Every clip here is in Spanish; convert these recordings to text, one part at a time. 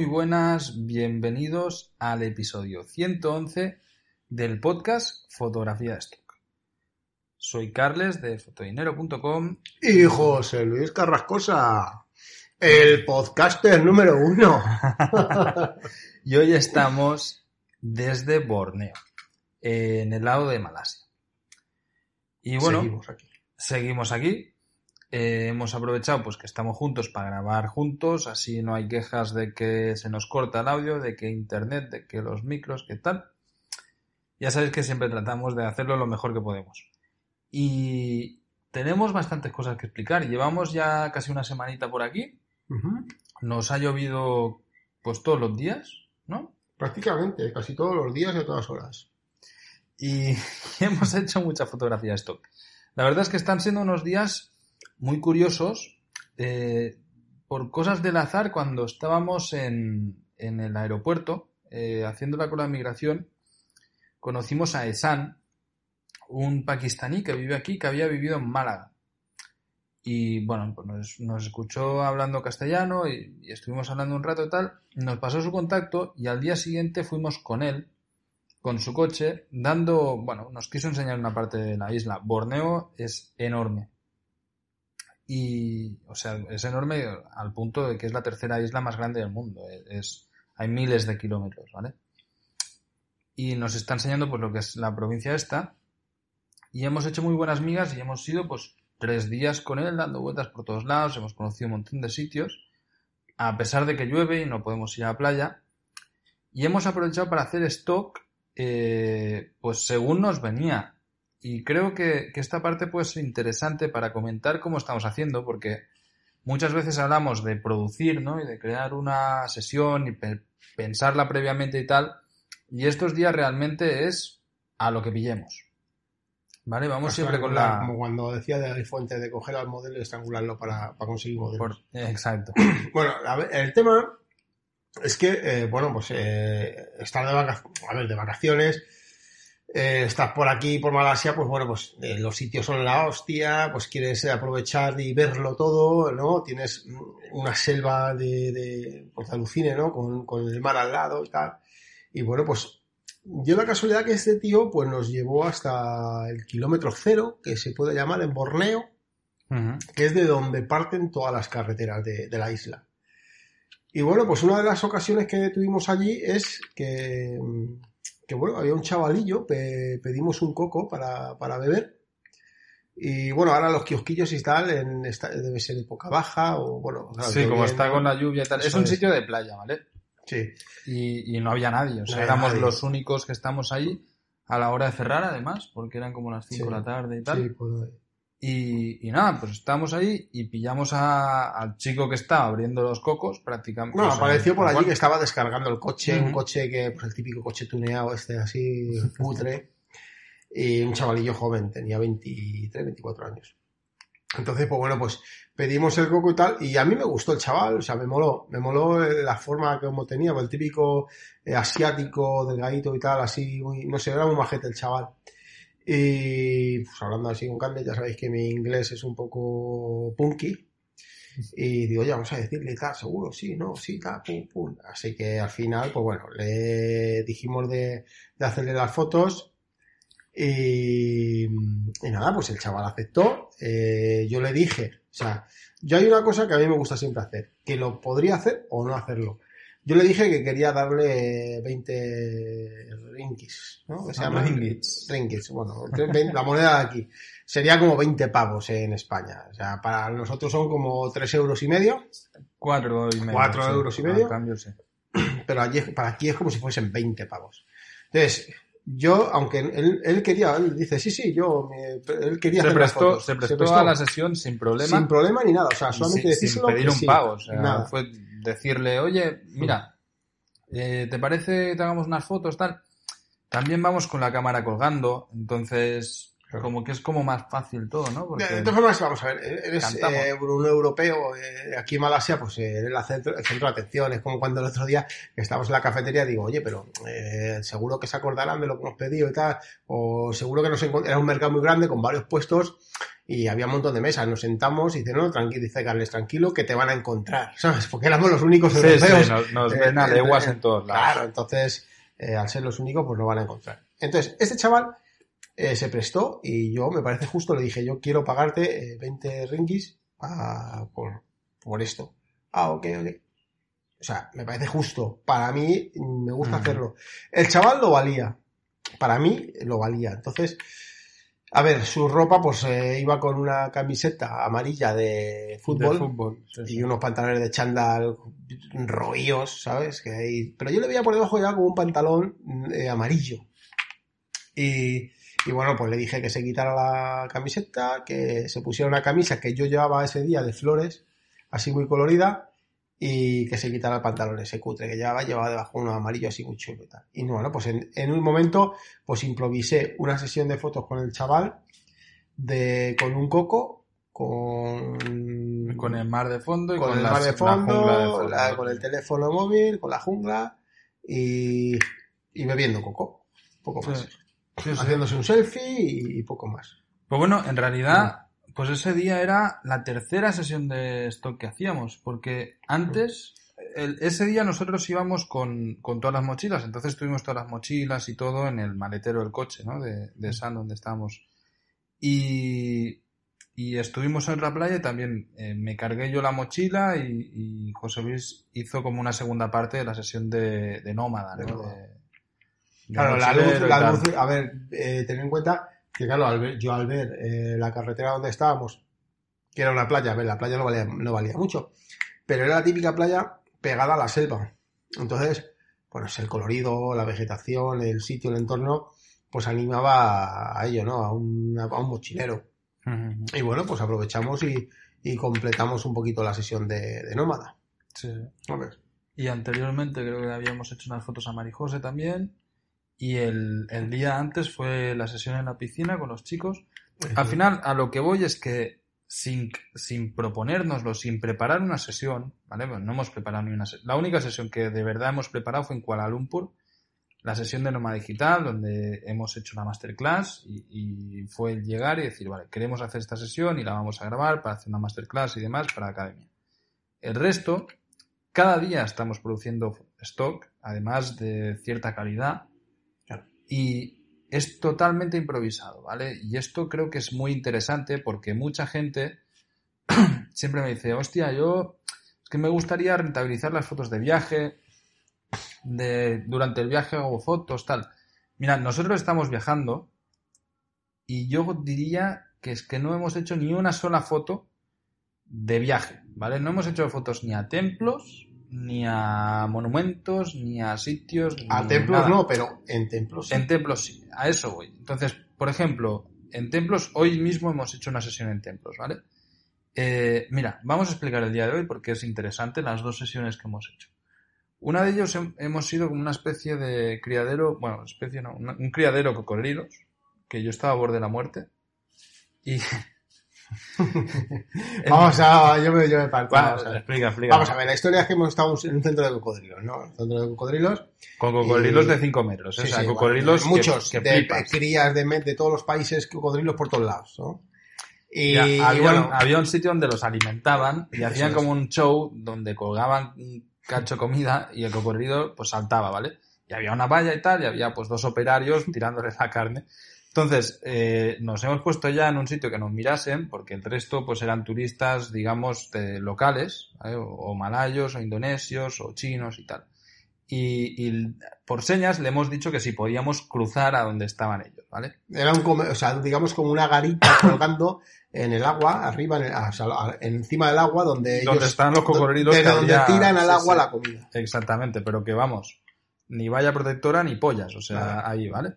Muy buenas, bienvenidos al episodio 111 del podcast Fotografía de Stock. Soy Carles de fotodinero.com Y José Luis Carrascosa, el podcaster número uno. y hoy estamos desde Borneo, en el lado de Malasia. Y bueno, Seguimos aquí. seguimos aquí. Eh, hemos aprovechado pues que estamos juntos para grabar juntos, así no hay quejas de que se nos corta el audio, de que internet, de que los micros, que tal. Ya sabéis que siempre tratamos de hacerlo lo mejor que podemos. Y tenemos bastantes cosas que explicar. Llevamos ya casi una semanita por aquí. Nos ha llovido pues todos los días, ¿no? Prácticamente, casi todos los días y a todas horas. y hemos hecho mucha fotografía stock. La verdad es que están siendo unos días muy curiosos eh, por cosas del azar cuando estábamos en, en el aeropuerto eh, haciendo la cola de migración conocimos a Esan un pakistaní que vive aquí que había vivido en Málaga y bueno pues nos, nos escuchó hablando castellano y, y estuvimos hablando un rato y tal nos pasó su contacto y al día siguiente fuimos con él con su coche, dando, bueno, nos quiso enseñar una parte de la isla. Borneo es enorme. Y, o sea, es enorme al punto de que es la tercera isla más grande del mundo. Es, hay miles de kilómetros, ¿vale? Y nos está enseñando, pues, lo que es la provincia esta. Y hemos hecho muy buenas migas y hemos ido, pues, tres días con él, dando vueltas por todos lados. Hemos conocido un montón de sitios. A pesar de que llueve y no podemos ir a la playa. Y hemos aprovechado para hacer stock eh, pues según nos venía. Y creo que, que esta parte puede ser interesante para comentar cómo estamos haciendo, porque muchas veces hablamos de producir, ¿no? Y de crear una sesión y pe- pensarla previamente y tal. Y estos días realmente es a lo que pillemos. ¿Vale? Vamos siempre con la... Como cuando decía de la fuente de coger al modelo y estrangularlo para, para conseguir modelos. por- Exacto. Bueno, a ver, el tema es que, eh, bueno, pues eh, estar de vacaciones, a ver, de vacaciones, eh, estás por aquí, por Malasia, pues bueno, pues eh, los sitios son la hostia, pues quieres aprovechar y verlo todo, ¿no? Tienes una selva de, de pues, alucine, ¿no? Con, con el mar al lado y tal. Y bueno, pues yo la casualidad que este tío, pues nos llevó hasta el kilómetro cero, que se puede llamar en Borneo, que es de donde parten todas las carreteras de, de la isla. Y bueno, pues una de las ocasiones que tuvimos allí es que, que bueno, había un chavalillo, pe- pedimos un coco para, para beber. Y bueno, ahora los kiosquillos y tal, en esta- debe ser época baja o bueno. claro, Sí, como está con la lluvia y tal. Es un es. sitio de playa, ¿vale? Sí, y, y no había nadie. O sea, No éramos nadie. los únicos que estamos ahí a la hora de cerrar, además, porque eran como las 5 Sí. de la tarde y tal. sí, pues, Y, y nada, pues estábamos ahí y pillamos a- al chico que estaba abriendo los cocos prácticamente. Bueno, apareció por allí que estaba descargando el coche, un Ujú. coche que, pues el típico coche tuneado este así, putre, y un chavalillo joven, tenía 23, 24 años. Entonces, pues bueno, pues pedimos el coco y tal, y a mí me gustó el chaval, o sea, me moló, me moló la forma que como tenía, pues, el típico eh, asiático, delgadito y tal, así, muy, no sé, era muy majete el chaval. Y pues hablando así con Carles, ya sabéis que mi inglés es un poco punky. Y digo, ya vamos a decirle tal, seguro, sí, no, sí, tal, pum, pum. Así que al final, pues bueno, le dijimos de, de hacerle las fotos. Y, y nada, pues el chaval aceptó. Eh, yo le dije, o sea, yo hay una cosa que a mí me gusta siempre hacer, que lo podría hacer o no hacerlo. Yo le dije que quería darle 20 ringgis, ¿no? Que se Ah, llama ringgits. ringgits, bueno, la moneda de aquí. Sería como 20 pavos en España. O sea, para nosotros son como 3 euros y medio, Cuatro y medio. Cuatro sí. euros y medio. cambio, sí. pero allí, para aquí es como si fuesen 20 pavos. Entonces, yo, aunque él, él quería, él dice, sí, sí, yo, me- él quería Se hacer las prestó, fotos. se prestó a la sesión sin problema. sin problema ni nada, o sea, solamente sin, sin pedir un sí, pago. O sea, nada. fue decirle, oye, mira, eh, ¿te parece que te hagamos unas fotos, tal? También vamos con la cámara colgando, entonces Claro. como que es como más fácil todo, ¿no? De, Porque de todas formas, vamos a ver, eres eh, un europeo, eh, aquí en Malasia, pues eh, eres la centro- el centro de atención. Es como cuando el otro día que estábamos en la cafetería, digo, oye, pero eh, seguro que se acordarán de lo que hemos pedido y tal, o seguro que nos era un mercado muy grande con varios puestos y había un montón de mesas. Nos sentamos y dice, no, tranquilo, dice Carles, tranquilo, que te van a encontrar, ¿sabes? Porque éramos los únicos Sí, europeos. sí, nos, nos Eh, ven a leguas eh, en todos lados. Claro, entonces, eh, al ser los únicos, pues no van a encontrar. Entonces, este chaval eh, se prestó y yo, me parece justo, le dije, yo quiero pagarte eh, 20 ringgis ah, por, por esto. Ah, ok, ok. O sea, me parece justo. Para mí, mm, me gusta hacerlo. El chaval lo valía. Para mí, lo valía. Entonces, a ver, su ropa, pues eh, iba con una camiseta amarilla de fútbol De fútbol. sí, sí. y unos pantalones de chándal roíos, ¿sabes? Que hay... Pero yo le veía por debajo ya como un pantalón eh, amarillo. Y, y bueno, pues le dije que se quitara la camiseta, que se pusiera una camisa que yo llevaba ese día de flores, así muy colorida, y que se quitara el pantalón ese cutre que llevaba, llevaba debajo uno amarillo así muy chulo y tal. Y bueno, pues en, en un momento, pues improvisé una sesión de fotos con el chaval, de, con un coco, con... Con el mar de fondo y con, con, el las- mar de la jungla de fondo, fondo. la- con el teléfono móvil, con la jungla y, y bebiendo coco. Poco más. Sí. Sí, sí. Haciéndose un selfie y poco más. Pues bueno, en realidad, pues ese día era la tercera sesión de stock que hacíamos, porque antes, el- ese día nosotros íbamos con, con todas las mochilas, entonces tuvimos todas las mochilas y todo en el maletero del coche, ¿no? De, de San, donde estábamos. Y, y estuvimos en otra playa y también eh, me cargué yo la mochila y, y José Luis hizo como una segunda parte de la sesión de, de Nómada, ¿no? De Claro, la luz, la luz, a ver, eh, ten en cuenta que claro, al ver- yo al ver eh, la carretera donde estábamos, que era una playa, a ver, la playa no valía, no valía mucho, pero era la típica playa pegada a la selva. Entonces, pues el colorido, la vegetación, el sitio, el entorno, pues animaba a ello, ¿no? A un, a un mochilero. Y bueno, pues aprovechamos y, y completamos un poquito la sesión de, de nómada. Sí. A ver. Y anteriormente creo que habíamos hecho unas fotos a Marijose también. Y el, el día antes fue la sesión en la piscina con los chicos. Al final, a lo que voy es que sin, sin proponérnoslo, sin preparar una sesión, ¿vale? Bueno, no hemos preparado ni una sesión. La única sesión que de verdad hemos preparado fue en Kuala Lumpur, la sesión de Noma Digital, donde hemos hecho una masterclass y, y fue el llegar y decir, vale, queremos hacer esta sesión y la vamos a grabar para hacer una masterclass y demás para la academia. El resto, cada día estamos produciendo stock, además de cierta calidad. Y es totalmente improvisado, ¿vale? Y esto creo que es muy interesante porque mucha gente siempre me dice, hostia, yo es que me gustaría rentabilizar las fotos de viaje, de durante el viaje hago fotos, tal. Mira, nosotros estamos viajando y yo diría que es que no hemos hecho ni una sola foto de viaje, ¿vale? No hemos hecho fotos ni a templos, ni a monumentos, ni a sitios. A templos nada. no, pero en templos sí. En templos sí, a eso voy. Entonces, por ejemplo, en templos, hoy mismo hemos hecho una sesión en templos, ¿vale? Eh, mira, vamos a explicar el día de hoy porque es interesante las dos sesiones que hemos hecho. Una de ellos hem- hemos sido como una especie de criadero, bueno, especie no, una- un criadero de cocodrilos, que yo estaba a borde de la muerte. Y. Vamos a, yo me, yo me parto. Va, vamos, a ver. explica, explica. Vamos a ver, la historia es que hemos estado en un centro de cocodrilos, ¿no? Un centro de cocodrilos. Con cocodrilos y- de 5 metros, ¿eh? Sí, o sea, sí, cocodrilos bueno, muchos, que, de crías de, todos los países, cocodrilos por todos lados, ¿no? Y, Ya, y había, bueno, había un sitio donde los alimentaban y hacían como un show donde colgaban un cacho comida y el cocodrilo pues saltaba, ¿vale? Y había una valla y tal, y había pues dos operarios tirándole la carne. Entonces, eh, nos hemos puesto ya en un sitio que nos mirasen, porque el resto pues eran turistas, digamos, de locales, o, o malayos, o indonesios, o chinos y tal. Y, y por señas le hemos dicho que si podíamos cruzar a donde estaban ellos, ¿vale? era un, o sea, digamos como una garita colgando en el agua, arriba, en el- o sea, encima del agua, donde Donde ellos, están los cocodrilos donde había- tiran al sí, agua sí. la comida. Exactamente, pero que vamos, ni valla protectora ni pollas, o sea, ahí, ¿vale?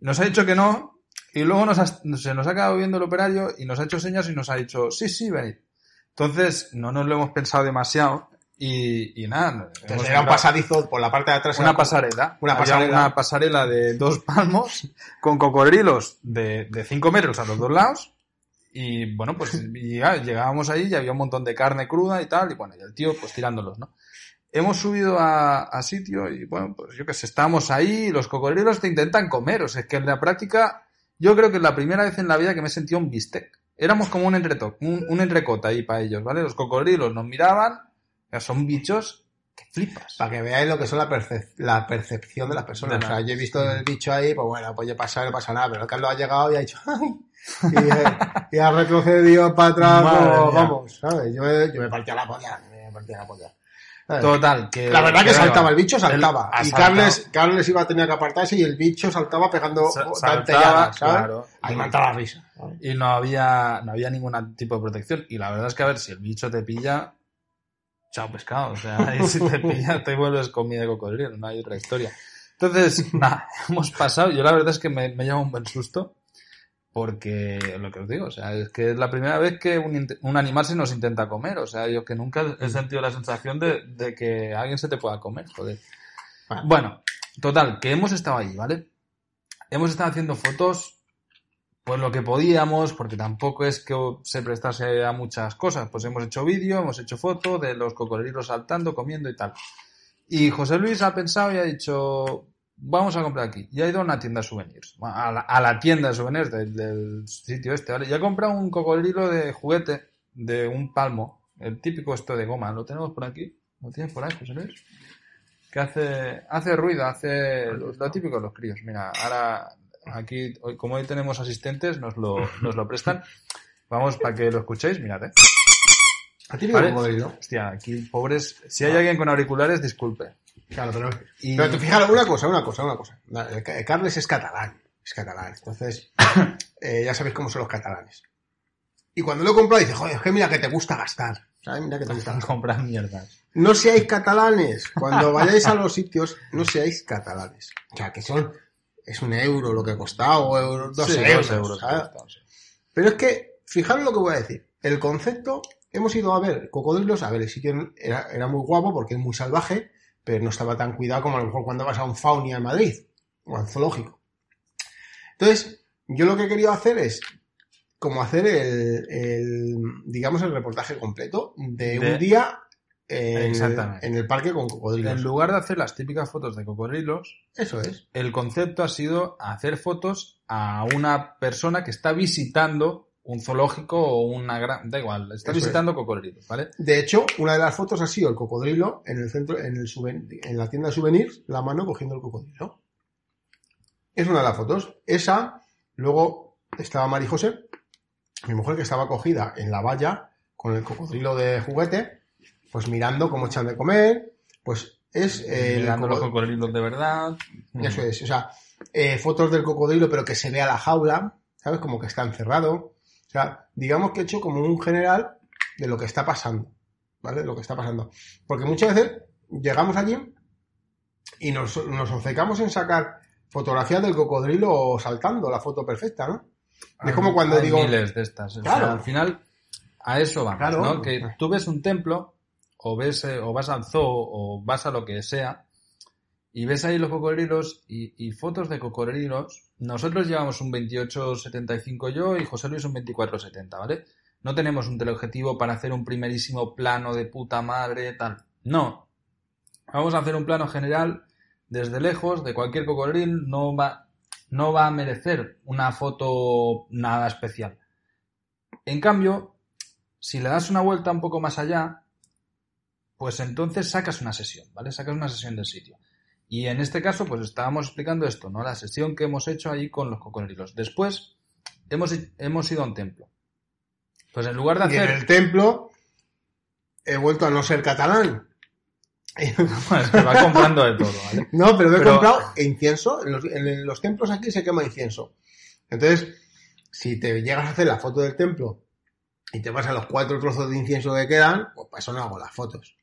Nos ha dicho que no, y luego nos ha- se nos ha quedado viendo el operario y nos ha hecho señas y nos ha dicho, sí, sí, venid. Entonces, no nos lo hemos pensado demasiado y, y nada. Entonces era un pasadizo por la parte de atrás. Una pasarela. Una Había pasarela. una pasarela de dos palmos con cocodrilos de, de cinco metros a los dos lados. Y bueno, pues y ya llegábamos ahí y había un montón de carne cruda y tal. Y bueno, y el tío pues tirándolos, ¿no? Hemos subido a, a sitio y bueno, pues yo que sé, estamos ahí y los cocodrilos te intentan comer. O sea, es que en la práctica, yo creo que es la primera vez en la vida que me he sentido un bistec. Éramos como un entreto, un, un entrecota ahí para ellos, ¿vale? Los cocodrilos nos miraban, ya son bichos que flipas. Para que veáis lo que son la, percep- la percepción de las personas. O sea, yo he visto el bicho ahí, pues bueno, pues ya pasa, no pasa nada. Pero Carlos ha llegado y ha dicho, ¡ay! Y, eh, y ha retrocedido para atrás, como, vamos, ¿sabes? Yo me, yo me partía la polla, me partía la polla. Total, que... La verdad que da saltaba, el bicho saltaba. El- y. Carles, Carles iba a tener que apartarse y el bicho saltaba pegando Sa- saltaba, ¿sabes? claro. Ahí la risa. Y no había, no había ningún tipo de protección. Y la verdad es que, a ver, si el bicho te pilla, chao pescado. O sea, si te pilla, te vuelves comida de cocodrilo, no hay otra historia. Entonces, nada, hemos pasado. Yo la verdad es que me, me lleva un buen susto. Porque, lo que os digo, o sea, es que es la primera vez que un, un animal se nos intenta comer. O sea, yo que nunca he sentido la sensación de, de que alguien se te pueda comer, joder. Vale. Bueno, total, que hemos estado allí, ¿vale? Hemos estado haciendo fotos, pues lo que podíamos, porque tampoco es que se prestase a muchas cosas. Pues hemos hecho vídeo, hemos hecho foto de los cocodrilos saltando, comiendo y tal. Y José Luis ha pensado y ha dicho, vamos a comprar aquí. Y ha ido a una tienda de souvenirs, a la, a la tienda de souvenirs del, del sitio este, ¿vale? Y ha comprado un cocodrilo de juguete de un palmo, el típico esto de goma. ¿Lo tenemos por aquí? ¿Lo tienes por ahí, José Luis? Que hace, hace ruido, hace lo, típico de los críos. Mira, ahora aquí, hoy- como hoy tenemos asistentes, nos lo, nos lo prestan. Vamos, para que lo escuchéis, mirad, eh. A ti Vale. Hostia, aquí, pobres. Si hay alguien con auriculares, disculpe. Claro, pero, Y- pero tú fíjate, una cosa, una cosa, una cosa. Ca- Carles es catalán, es catalán. Entonces, eh, ya sabéis cómo son los catalanes. Y cuando lo he comprado, dice, joder, es que mira que te gusta gastar. ¿Sabes? Mira que te gusta comprar mierdas. No seáis catalanes. Cuando vayáis a los sitios, no seáis catalanes. O sea, que son, es un euro lo que ha costado, o euro, dos Sí, euros. euros. ¿sabes? costado, sí. Pero es que, fijaros lo que voy a decir. El concepto, hemos ido a ver cocodrilos, a ver, el sitio era, era muy guapo porque es muy salvaje, pero no estaba tan cuidado como a lo mejor cuando vas a un faunia en Madrid, o al zoológico. Entonces, yo lo que he querido hacer es como hacer el, el, digamos, el reportaje completo de, De- un día en, en el parque con cocodrilos. En lugar de hacer las típicas fotos de cocodrilos, Eso es. el concepto ha sido hacer fotos a una persona que está visitando un zoológico o una gran... Da igual, está Eso visitando cocodrilos, ¿vale? De hecho, una de las fotos ha sido el cocodrilo en el centro, en el en la tienda de souvenirs, la mano cogiendo el cocodrilo. Es una de las fotos. Esa, luego estaba Mari José, mi mujer que estaba cogida en la valla con el cocodrilo de juguete, pues mirando cómo echan de comer, pues es eh, el Mirando los coco- cocodrilos de verdad. eso es, o sea, eh, fotos del cocodrilo pero que se vea la jaula, ¿sabes? Como que está encerrado. O sea, digamos que he hecho como un general de lo que está pasando, ¿vale? De lo que está pasando. Porque muchas veces llegamos allí y nos, nos obcecamos en sacar fotografías del cocodrilo saltando, la foto perfecta, ¿no? Es como cuando Hay digo... miles de estas. O Claro. sea, al final, a eso vamos, Claro. ¿no? Que tú ves un templo, o ves, eh, o vas al zoo, o vas a lo que sea, y ves ahí los cocodrilos y, y fotos de cocodrilos. Nosotros llevamos un 2875 yo y José Luis un 2470, ¿vale? No tenemos un teleobjetivo para hacer un primerísimo plano de puta madre, tal. No. Vamos a hacer un plano general desde lejos de cualquier cocodrilo, no va, no va a merecer una foto nada especial. En cambio, si le das una vuelta un poco más allá, pues entonces sacas una sesión, ¿vale? Sacas una sesión del sitio. Y en este caso, pues estábamos explicando esto, ¿no? La sesión que hemos hecho ahí con los cocodrilos. Después, hemos, hemos ido a un templo. Pues en lugar de Y en hacer... el templo he vuelto a no ser catalán. Es que va comprando de todo, ¿vale? No, pero he Pero- comprado incienso. En los, en los templos aquí se quema incienso. Entonces, si te llegas a hacer la foto del templo y te vas a los cuatro trozos de incienso que quedan, pues para eso no hago las fotos.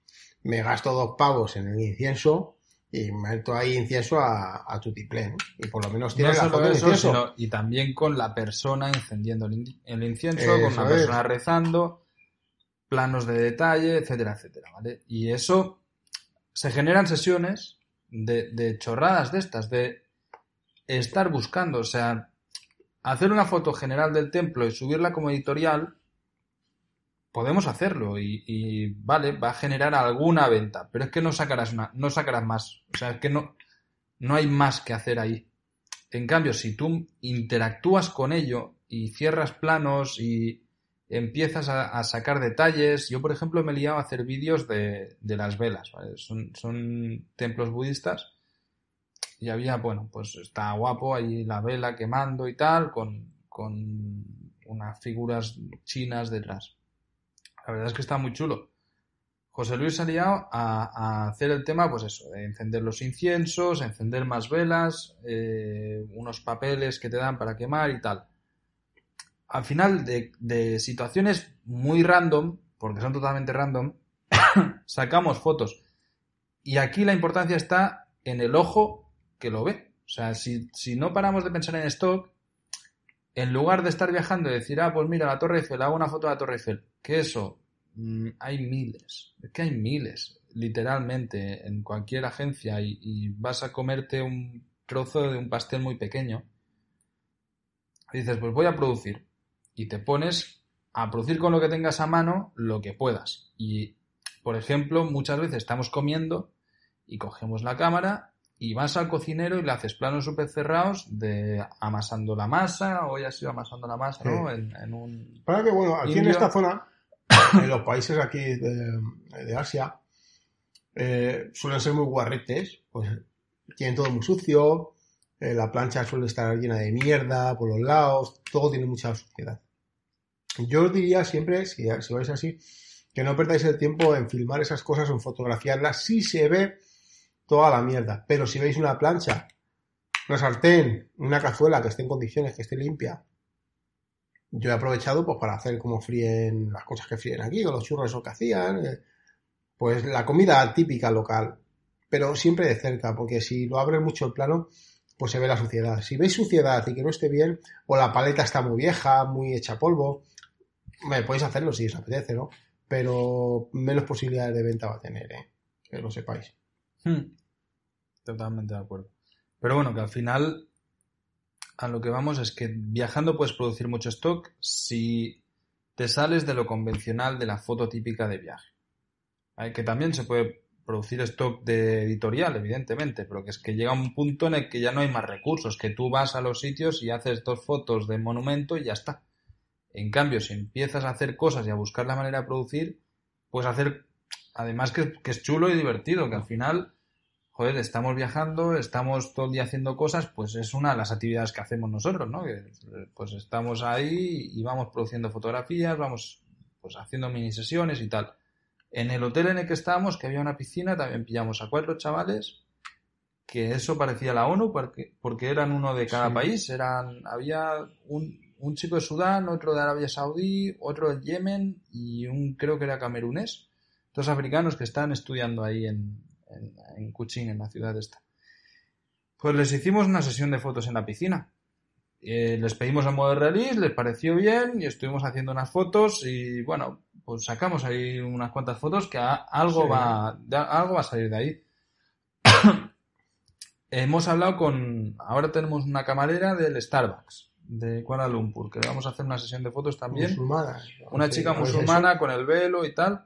Me gasto dos pavos en el incienso y meto ahí incienso a, a tutiplén. Y por lo menos No tiene la solo foto eso, incienso. sino- y también con la persona encendiendo el, in- el incienso, con una es. persona rezando, planos de detalle, etcétera, etcétera, ¿vale? Y eso se generan sesiones de, de chorradas de estas, de estar buscando, o sea, hacer una foto general del templo y subirla como editorial, podemos hacerlo y, vale, va a generar alguna venta, pero es que no sacarás una, no sacarás más, o sea, es que no, no hay más que hacer ahí. En cambio, si tú interactúas con ello y cierras planos y empiezas a, sacar detalles, yo por ejemplo me he liado a hacer vídeos de, las velas, son, templos budistas y había, bueno, pues está guapo ahí la vela quemando y tal, con unas figuras chinas detrás. La verdad es que está muy chulo. José Luis se ha a hacer el tema, pues eso, de encender los inciensos, encender más velas, eh, unos papeles que te dan para quemar y tal. Al final, de, de situaciones muy random, porque son totalmente random, sacamos fotos. Y aquí la importancia está en el ojo que lo ve. O sea, si, si no paramos de pensar en stock, en lugar de estar viajando y decir, ah, pues mira, la Torre Eiffel, hago una foto de la Torre Eiffel, que eso, mm, hay miles, es que hay miles, literalmente, en cualquier agencia y, vas a comerte un trozo de un pastel muy pequeño. Dices, pues voy a producir. Y te pones a producir con lo que tengas a mano lo que puedas. Y, por ejemplo, muchas veces estamos comiendo y cogemos la cámara y vas al cocinero y le haces planos súper cerrados de amasando la masa, hoy has ido amasando la masa, ¿no? En, en un... Para que, bueno, aquí en esta zona, en los países aquí de, de Asia, eh, suelen ser muy guarretes, pues tienen todo muy sucio, eh, la plancha suele estar llena de mierda por los lados, todo tiene mucha suciedad. Yo os diría siempre, si, si vais así, que no perdáis el tiempo en filmar esas cosas o en fotografiarlas si se ve toda la mierda. Pero si veis una plancha, una sartén, una cazuela que esté en condiciones, que esté limpia, yo he aprovechado pues para hacer como fríen las cosas que fríen aquí, o los churros esos que hacían, eh, pues la comida típica local, pero siempre de cerca, porque si lo abres mucho el plano, pues se ve la suciedad. Si veis suciedad y que no esté bien, o la paleta está muy vieja, muy hecha polvo, me podéis hacerlo si os apetece, ¿no? Pero menos posibilidades de venta va a tener, ¿eh? Que lo sepáis. Hmm. Totalmente de acuerdo. Pero bueno, que al final a lo que vamos es que viajando puedes producir mucho stock si te sales de lo convencional de la foto típica de viaje. Que también se puede producir stock de editorial, evidentemente, pero que es que llega un punto en el que ya no hay más recursos, que tú vas a los sitios y haces dos fotos de monumento y ya está. En cambio, si empiezas a hacer cosas y a buscar la manera de producir, puedes hacer, además que es chulo y divertido, que al final joder, estamos viajando, estamos todo el día haciendo cosas, pues es una de las actividades que hacemos nosotros, ¿no? Que, pues estamos ahí y vamos produciendo fotografías, vamos pues haciendo mini sesiones y tal. En el hotel en el que estábamos, que había una piscina, también pillamos a cuatro chavales, que eso parecía la ONU, porque, porque eran uno de cada Sí. país, eran, había un, un chico de Sudán, otro de Arabia Saudí, otro de Yemen y un creo que era camerunés, dos africanos que están estudiando ahí en, en, en Kuching, en la ciudad esta. Pues les hicimos una sesión de fotos en la piscina. Eh, les pedimos el modo de release, les pareció bien y estuvimos haciendo unas fotos y bueno, pues sacamos ahí unas cuantas fotos que a- algo Sí. va de- algo va a salir de ahí. Hemos hablado con ahora tenemos una camarera del Starbucks de Kuala Lumpur que le vamos a hacer una sesión de fotos también Musulmana. una chica pues musulmana con el velo y tal,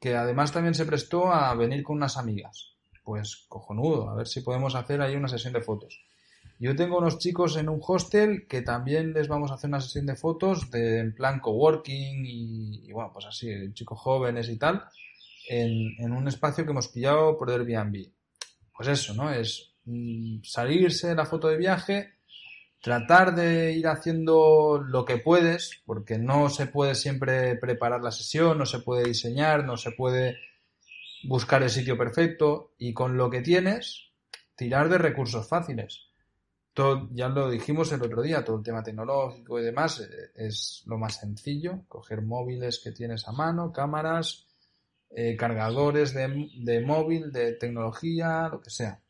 que además también se prestó a venir con unas amigas. Pues cojonudo, a ver si podemos hacer ahí una sesión de fotos. Yo tengo unos chicos en un hostel que también les vamos a hacer una sesión de fotos de en plan coworking y, y bueno, pues así, chicos jóvenes y tal, en, un espacio que hemos pillado por Airbnb. Pues eso, ¿no? Es mm, salirse de la foto de viaje, tratar de ir haciendo lo que puedes, porque no se puede siempre preparar la sesión, no se puede diseñar, no se puede buscar el sitio perfecto y con lo que tienes, tirar de recursos fáciles. Todo, ya lo dijimos el otro día, todo el tema tecnológico y demás eh, es lo más sencillo, coger móviles que tienes a mano, cámaras, eh, cargadores de, de móvil, de tecnología, lo que sea.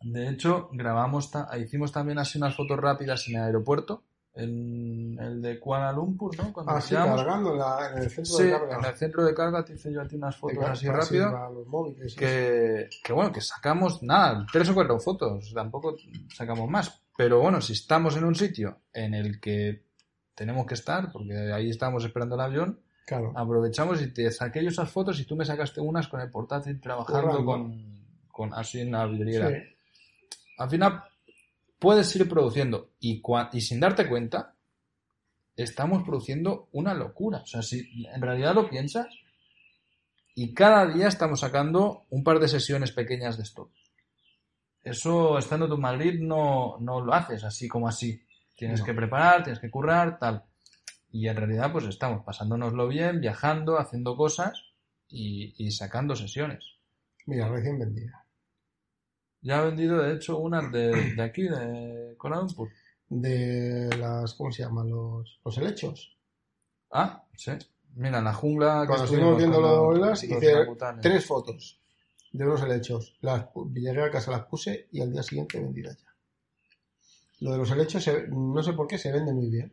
De hecho, grabamos, ta- hicimos también así unas fotos rápidas en el aeropuerto, en el de Kuala Lumpur, ¿no? Cuando Ah, sí, cargando en, la- en el centro Sí, de carga. en el centro de carga te hice yo a ti unas fotos carga, así sí, rápidas. que, que bueno, que sacamos nada, tres o cuatro fotos, tampoco sacamos más. Pero bueno, si estamos en un sitio en el que tenemos que estar, porque ahí estamos esperando el avión, Claro. aprovechamos y te saqué yo esas fotos y tú me sacaste unas con el portátil trabajando con, con así en la vidriera. Sí. Al final puedes ir produciendo y, sin darte cuenta estamos produciendo una locura. O sea, si en realidad lo piensas y cada día estamos sacando un par de sesiones pequeñas de esto. Eso estando tú en Madrid no, no lo haces así como así. Tienes No. que preparar, tienes que currar, tal. Y en realidad pues estamos pasándonoslo bien, viajando, haciendo cosas y, y sacando sesiones. Mira, recién vendida. Ya he vendido, de hecho, una de, de aquí, de Kuala. De las, ¿cómo se llaman? Los, los helechos. Ah, sí. Mira, en la jungla. Cuando estuvimos viendo los, los hice tres fotos de unos helechos. Las, llegué a casa, las puse y al día siguiente vendidas ya. Lo de los helechos, se- no sé por qué, se vende muy bien.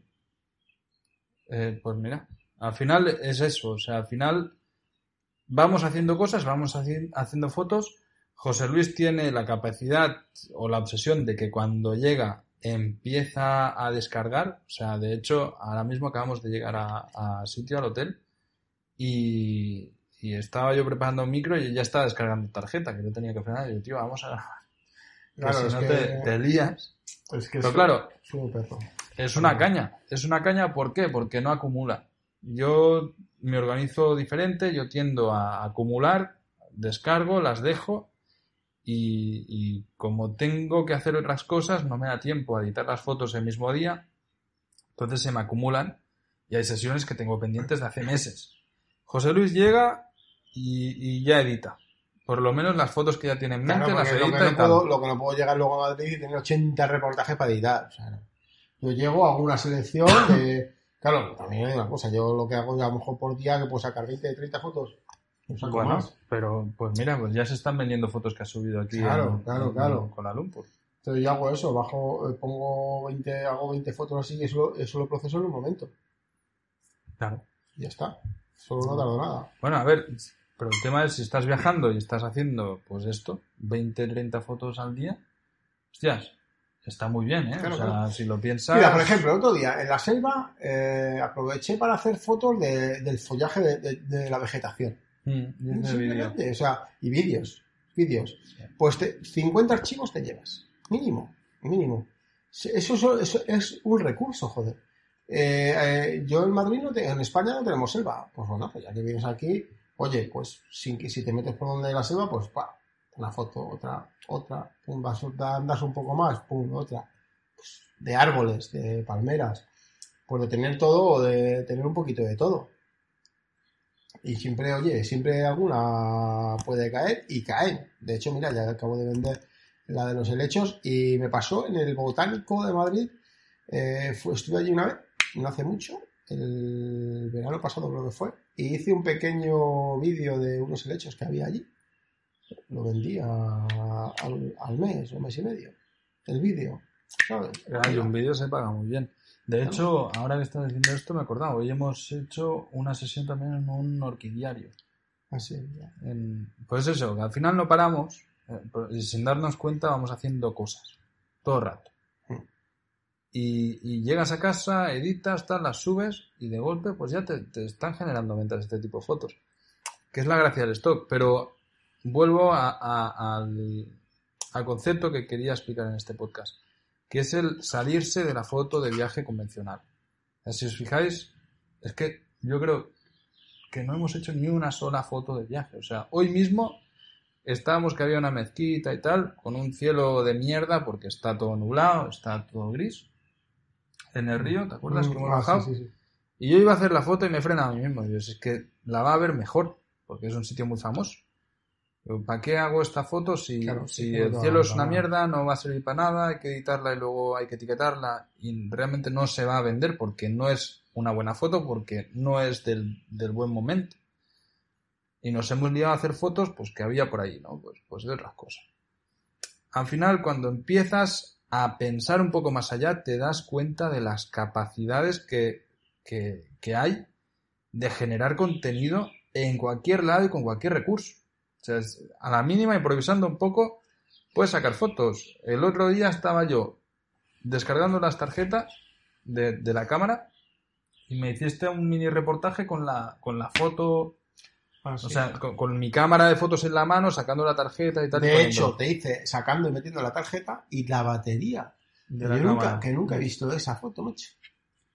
Eh, pues mira, al final es eso. O sea, al final vamos haciendo cosas, vamos haci- haciendo fotos. José Luis tiene la capacidad o la obsesión de que cuando llega empieza a descargar. O sea, de hecho, ahora mismo acabamos de llegar a, a sitio, al hotel, y, y estaba yo preparando un micro y ya estaba descargando tarjeta, que yo tenía que frenar. Y yo, tío, vamos a grabar. Que Claro, si es no que, te, te lías. es que Pero es- claro, es una caña. Es una caña, ¿por qué? Porque no acumula. Yo me organizo diferente, yo tiendo a acumular, descargo, las dejo y, y como tengo que hacer otras cosas, no me da tiempo a editar las fotos el mismo día, entonces se me acumulan y hay sesiones que tengo pendientes de hace meses. José Luis llega y, y ya edita. Por lo menos las fotos que ya tiene en mente Claro, las porque lo, que edita y no puedo, lo que no puedo llegar luego a Madrid y tener 80 reportajes para editar. O sea, no. Yo llego, hago una selección de... Claro, también hay una cosa. Yo lo que hago a lo mejor por día que puedo sacar 20, 30 fotos. Bueno, más. pero pues mira, pues ya se están vendiendo fotos que has subido aquí Claro, en, claro, en- claro. Kuala Lumpur. Entonces yo hago eso, bajo, eh, pongo 20, hago 20 fotos así y eso, lo- eso lo proceso en un momento. Claro. Y ya está. Solo no tardo nada. Bueno, a ver, pero el tema es si estás viajando y estás haciendo, pues esto, 20, 30 fotos al día, hostias, está muy bien, ¿eh? Claro, o sea, claro. si lo piensas... Mira, por ejemplo, el otro día en la selva eh, aproveché para hacer fotos de- del follaje de, de- de la vegetación. Mm. Simplemente, o sea, y vídeos, vídeos. Pues te- 50 archivos te llevas, mínimo, mínimo. Eso, eso- eso es un recurso, joder. Eh, eh, yo en Madrid, no te- en España no tenemos selva. Pues bueno, pues ya que vienes aquí, oye, pues sin que si te metes por donde hay la selva, pues pa, una foto, otra, otra, pum, vas, andas un poco más, pum, otra. Pues, de árboles, de palmeras, pues de tener todo o de tener un poquito de todo. Y siempre, oye, siempre alguna puede caer y caen. De hecho, mira, ya acabo de vender la de los helechos y me pasó en el Botánico de Madrid. eh, fue- estuve allí una vez, no hace mucho, el verano pasado creo que fue, y hice un pequeño vídeo de unos helechos que había allí. Lo vendí a- al, mes, un mes y medio. El vídeo. y un vídeo se paga muy bien. De hecho, ahora que estás diciendo esto, me acordaba, hoy hemos hecho una sesión también en un orquidiario. Así, ya. En- pues eso, que al final no paramos eh, y sin darnos cuenta vamos haciendo cosas todo el rato. Mm. Y, y llegas a casa, editas, tal, las subes y de golpe pues ya te, te están generando ventas este tipo de fotos. Que es la gracia del stock. Pero vuelvo a- a- al, al concepto que quería explicar en este podcast, que es el salirse de la foto de viaje convencional. Si os fijáis, es que yo creo que no hemos hecho ni una sola foto de viaje. O sea, hoy mismo estábamos que había una mezquita y tal, con un cielo de mierda porque está todo nublado, está todo gris. En el río, ¿te acuerdas? que hemos Ah, bajado? sí, sí, sí. Y yo iba a hacer la foto y me frena a mí mismo. "Si es que la va a ver mejor, porque es un sitio muy famoso. ¿Para qué hago esta foto si, Claro, sí, si ¿cómo el cielo es una mierda, no va a servir para nada, hay que editarla y luego hay que etiquetarla y realmente no se va a vender porque no es una buena foto, porque no es del, del buen momento. Y nos hemos liado a hacer fotos pues que había por ahí, ¿no? Pues, pues de otras cosas. al final cuando empiezas a pensar un poco más allá, te das cuenta de las capacidades que, que, que hay de generar contenido en cualquier lado y con cualquier recurso. O sea, a la mínima, improvisando un poco, puedes sacar fotos. El otro día estaba yo descargando las tarjetas de, de la cámara y me hiciste un mini reportaje con la, con la foto, Ah, o sea, con, con mi cámara de fotos en la mano, sacando la tarjeta y tal. de hecho, te hice sacando y metiendo la tarjeta y la batería. de Yo la nunca, cámara. que nunca he visto esa foto, macho.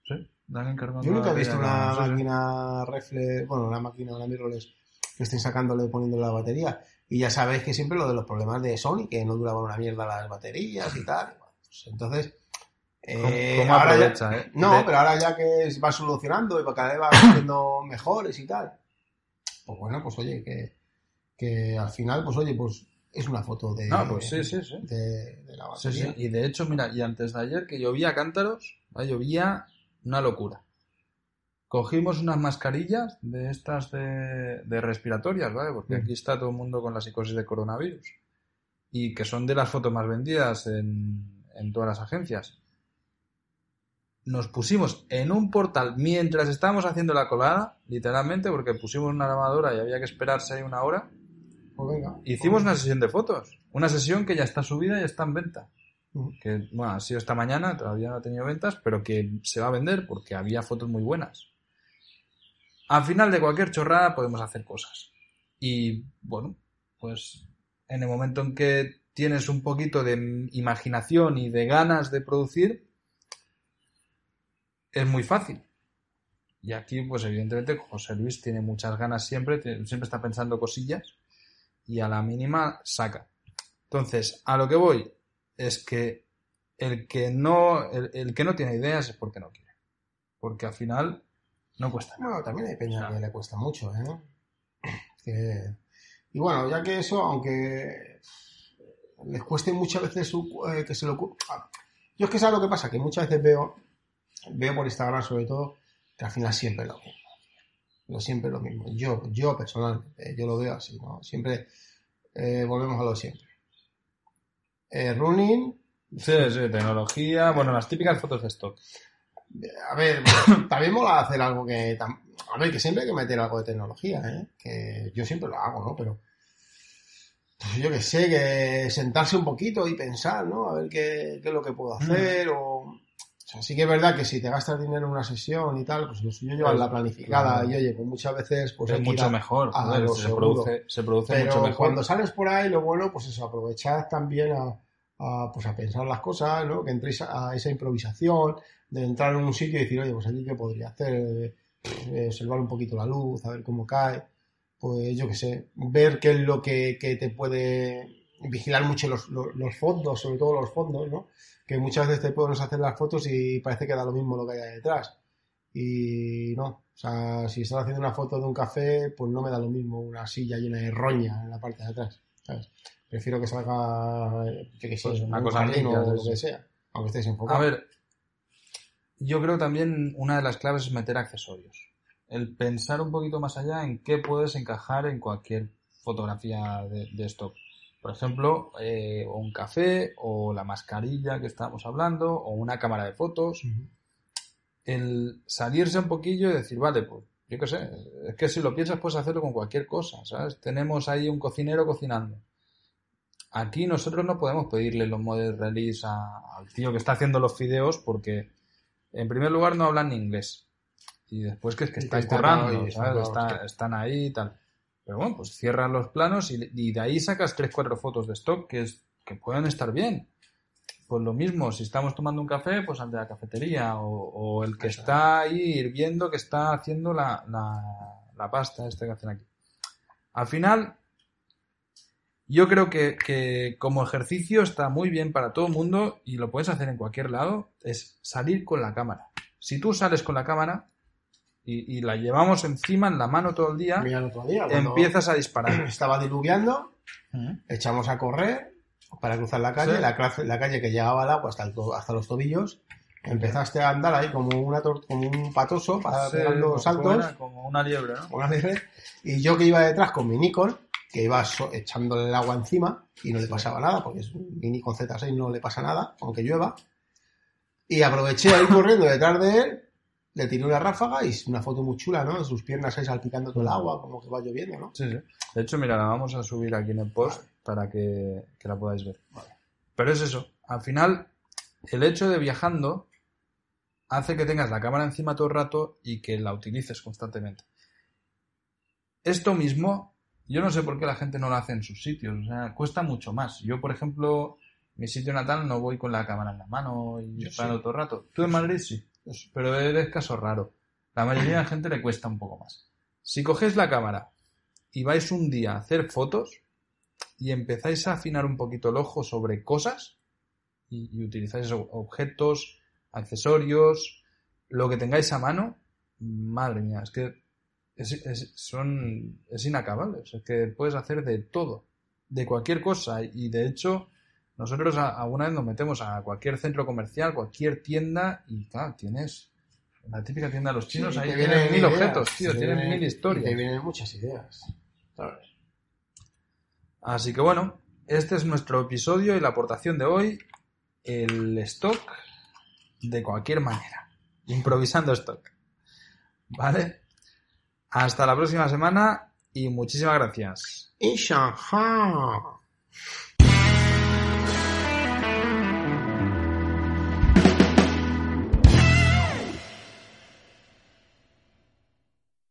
Sí, la han encargado Yo nunca he visto una máquina reflex, bueno, una máquina, una mirrorless que estén sacándole y poniéndole la batería. Y ya sabéis que siempre lo de los problemas de Sony, que no duraban una mierda las baterías y tal. Pues entonces, eh, ¿Cómo, cómo ahora ya- aprovecha, eh? no, De- pero ahora ya que va solucionando y cada vez va siendo mejores y tal. Pues bueno, pues oye, que, que al final, pues oye, pues es una foto de, No, pues sí, sí, sí. de, de la batería. Y de hecho, mira, y antes de ayer que llovía cántaros, ¿vale? llovía una locura. Cogimos unas mascarillas de estas de, de respiratorias, ¿vale? Porque aquí está todo el mundo con la psicosis de coronavirus. Y que son de las fotos más vendidas en, en todas las agencias. Nos pusimos en un portal mientras estábamos haciendo la colada, literalmente, porque pusimos una lavadora y había que esperarse ahí una hora. Pues venga. Hicimos una sesión de fotos. Una sesión que ya está subida y está en venta. Que, bueno, ha sido esta mañana, todavía no ha tenido ventas, pero que se va a vender porque había fotos muy buenas. Al final de cualquier chorrada podemos hacer cosas. Y, bueno, pues en el momento en que tienes un poquito de imaginación y de ganas de producir, es muy fácil. Y aquí, pues evidentemente, José Luis tiene muchas ganas siempre, siempre está pensando cosillas y a la mínima saca. Entonces, a lo que voy es que el que no, el, el que no tiene ideas es porque no quiere. Porque al final no cuesta nada. Bueno, también hay peña que le cuesta mucho, ¿eh? Que- Y bueno, ya que eso, aunque les cueste muchas veces su- eh, que se lo... ah, Yo es que sabes lo que pasa, que muchas veces veo, veo por Instagram sobre todo, que al final siempre es lo mismo. Lo siempre es lo mismo. Yo, yo personalmente, yo lo veo así, ¿no? Siempre eh, volvemos a lo siempre. Eh, running, Sí, sí, tecnología, bueno, las típicas fotos de stock. A ver, también mola hacer algo que... A ver, que siempre hay que meter algo de tecnología, ¿eh? Que yo siempre lo hago, ¿no? Pero... pues yo que sé, que sentarse un poquito y pensar, ¿no? A ver qué, qué es lo que puedo hacer o... O sea, sí que es verdad que si te gastas dinero en una sesión y tal, pues lo suyo llevar la planificada Claro. y oye, pues muchas veces pues es hay mucho mejor. a se, produce, se produce pero mucho mejor. cuando sales por ahí, lo bueno, pues eso, aprovechar también a, pues a pensar las cosas, ¿no? Que entréis a esa improvisación, de entrar en un sitio y decir, oye, pues aquí qué podría hacer, Eh, eh, observar un poquito la luz, a ver cómo cae, pues yo qué sé, ver qué es lo que, que te puede vigilar mucho los, los, los fondos, sobre todo los fondos, ¿no? Que muchas veces te podemos hacer las fotos y parece que da lo mismo lo que hay detrás. Y no, o sea, si estás haciendo una foto de un café, pues no me da lo mismo una silla llena de roña en la parte de atrás, ¿sabes? Prefiero que salga, yo qué sé, Pues una un cosa limpia, o lo que sea, aunque estés A enfocado. ver, yo creo también una de las claves es meter accesorios. El pensar un poquito más allá en qué puedes encajar en cualquier fotografía de, de stock. Por ejemplo, eh, o un café, o la mascarilla que estábamos hablando, o una cámara de fotos. El salirse un poquillo y decir, vale, pues yo qué sé, es que si lo piensas puedes hacerlo con cualquier cosa, ¿sabes? Tenemos ahí un cocinero cocinando. Aquí nosotros no podemos pedirle los model release a- al tío que está haciendo los fideos porque, en primer lugar, no hablan inglés. Y después que es que están currando, ahí, ¿sabes? están Está- ahí y tal. Pero bueno, pues cierran los planos y, y de ahí sacas 3-4 fotos de stock que, es, que pueden estar bien. Pues lo mismo, si estamos tomando un café, pues al de la cafetería. O, o el que está ahí hirviendo, que está haciendo la, la, la pasta esta que hacen aquí. Al final, yo creo que, que como ejercicio está muy bien para todo el mundo y lo puedes hacer en cualquier lado, es salir con la cámara. Si tú sales con la cámara y, y la llevamos encima en la mano todo el día, el empiezas a disparar. estaba diluviando, Ujú. echamos a correr para cruzar la calle, Sí. la, calle que llegaba al agua hasta, el to- hasta los tobillos, empezaste a andar ahí como, una como un patoso para Sí, pegando como saltos, era, como una liebre, ¿no? una liebre, y yo que iba detrás con mi Nikon, que iba so- echándole el agua encima y no le pasaba nada, porque es un mini con Z6, no le pasa nada, aunque llueva. Y aproveché a ir corriendo detrás de él, le tiré una ráfaga y una foto muy chula, ¿no? Sus piernas ahí salpicando todo el agua, como que va lloviendo, ¿no? Sí, sí. De hecho, mira, la vamos a subir aquí en el post para que, que la podáis ver. Pero es eso. Al final, el hecho de viajando hace que tengas la cámara encima todo el rato y que la utilices constantemente. Esto mismo, yo no sé por qué la gente no lo hace en sus sitios. O sea, cuesta mucho más. Yo, por ejemplo, mi sitio natal no voy con la cámara en la mano y disparando sí. todo el rato. Tú en Madrid sí. Pero eres caso raro. La mayoría de la gente le cuesta un poco más. Si cogéis la cámara y vais un día a hacer fotos y empezáis a afinar un poquito el ojo sobre cosas y, y utilizáis objetos, accesorios, lo que tengáis a mano, madre mía, es que es, es- son, es inacabable. O sea, es que puedes hacer de todo, de cualquier cosa. Y de hecho, nosotros alguna vez nos metemos a cualquier centro comercial, cualquier tienda y claro, tienes la típica tienda de los chinos, Sí, ahí tienen mil ideas, objetos, tío, tienen mil historias. Te vienen muchas ideas. ¿sabes? Así que bueno, este es nuestro episodio y la aportación de hoy, el stock de cualquier manera, improvisando stock. ¿Vale? Hasta la próxima semana y muchísimas gracias.